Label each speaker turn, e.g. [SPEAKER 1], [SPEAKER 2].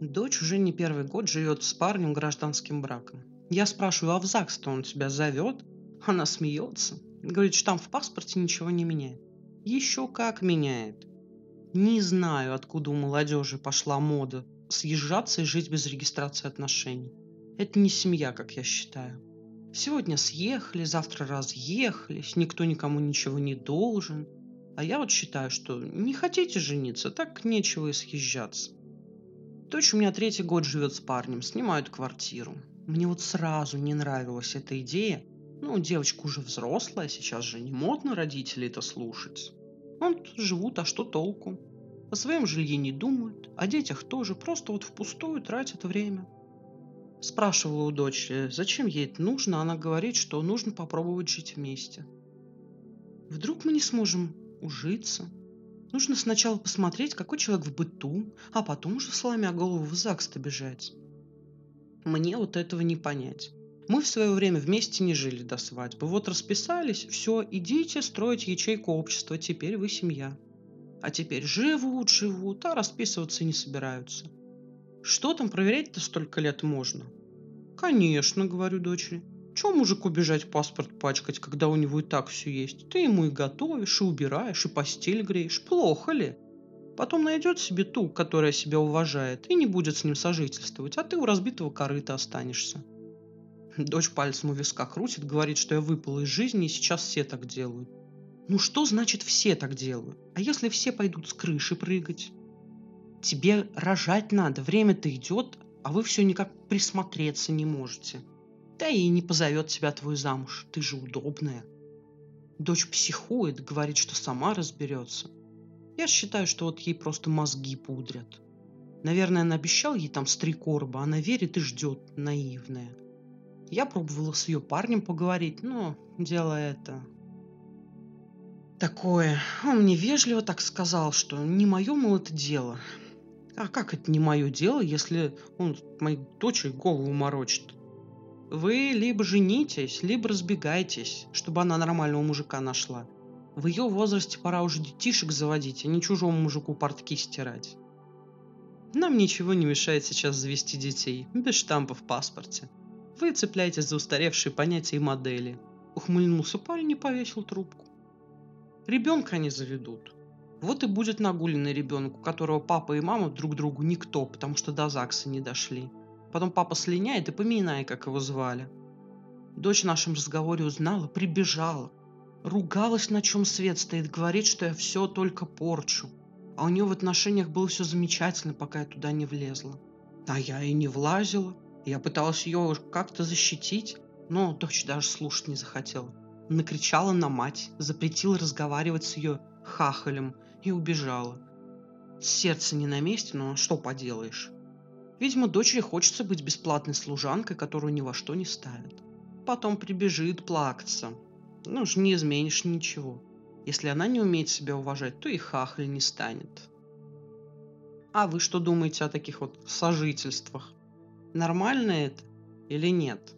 [SPEAKER 1] Дочь уже не первый год живет с парнем гражданским браком. Я спрашиваю, а в ЗАГС-то он тебя зовет? Она смеется. Говорит, что там в паспорте ничего не меняет. Еще как меняет. Не знаю, откуда у молодежи пошла мода съезжаться и жить без регистрации отношений. Это не семья, как я считаю. Сегодня съехали, завтра разъехались, никто никому ничего не должен. А я вот считаю, что не хотите жениться, так нечего и съезжаться. Дочь у меня третий год живет с парнем, снимают квартиру. Мне вот сразу не нравилась эта идея. Ну, девочка уже взрослая, сейчас же не модно родителей это слушать. Он живут, а что толку? О своем жилье не думают, о детях тоже, просто вот впустую тратят время. Спрашивала у дочери, зачем ей это нужно, она говорит, что нужно попробовать жить вместе. Вдруг мы не сможем ужиться? Нужно сначала посмотреть, какой человек в быту, а потом уже сломя голову в ЗАГС-то бежать. Мне вот этого не понять. Мы в свое время вместе не жили до свадьбы. Вот расписались, все, идите строить ячейку общества, теперь вы семья. А теперь живут, живут, а расписываться не собираются. Что там проверять-то столько лет можно? Конечно, говорю дочери. Чего мужику бежать паспорт пачкать, когда у него и так все есть? Ты ему и готовишь, и убираешь, и постель греешь. Плохо ли? Потом найдет себе ту, которая себя уважает, и не будет с ним сожительствовать, а ты у разбитого корыта останешься. Дочь пальцем у виска крутит, говорит, что я выпала из жизни, и сейчас все так делают. Ну что значит все так делают? А если все пойдут с крыши прыгать? Тебе рожать надо, время-то идет, а вы все никак присмотреться не можете. Да и не позовет тебя твой замуж, ты же удобная. Дочь психует, говорит, что сама разберется. Я считаю, что вот ей просто мозги пудрят. Наверное, она обещал ей там стрекорба, она верит и ждет, наивная. Я пробовала с ее парнем поговорить, но дело это... Такое. Он мне вежливо так сказал, что не мое, мол, это дело. А как это не мое дело, если он моей дочери голову морочит? Вы либо женитесь, либо разбегайтесь, чтобы она нормального мужика нашла. В ее возрасте пора уже детишек заводить, а не чужому мужику портки стирать. Нам ничего не мешает сейчас завести детей, без штампа в паспорте. Вы цепляетесь за устаревшие понятия и модели. Ухмыльнулся парень и повесил трубку. Ребенка они заведут. Вот и будет нагуленный ребенок, у которого папа и мама друг другу никто, потому что до ЗАГСа не дошли. Потом папа слиняет и поминай, как его звали. Дочь в нашем разговоре узнала, прибежала. Ругалась, на чем свет стоит, говорит, что я все только порчу. А у нее в отношениях было все замечательно, пока я туда не влезла. А я и не влазила. Я пыталась ее как-то защитить, но дочь даже слушать не захотела. Накричала на мать, запретила разговаривать с ее хахалем и убежала. Сердце не на месте, но что поделаешь. Видимо, дочери хочется быть бесплатной служанкой, которую ни во что не ставят. Потом прибежит плакаться. Ну уж не изменишь ничего. Если она не умеет себя уважать, то и хахаль не станет. А вы что думаете о таких вот сожительствах? Нормально это или нет?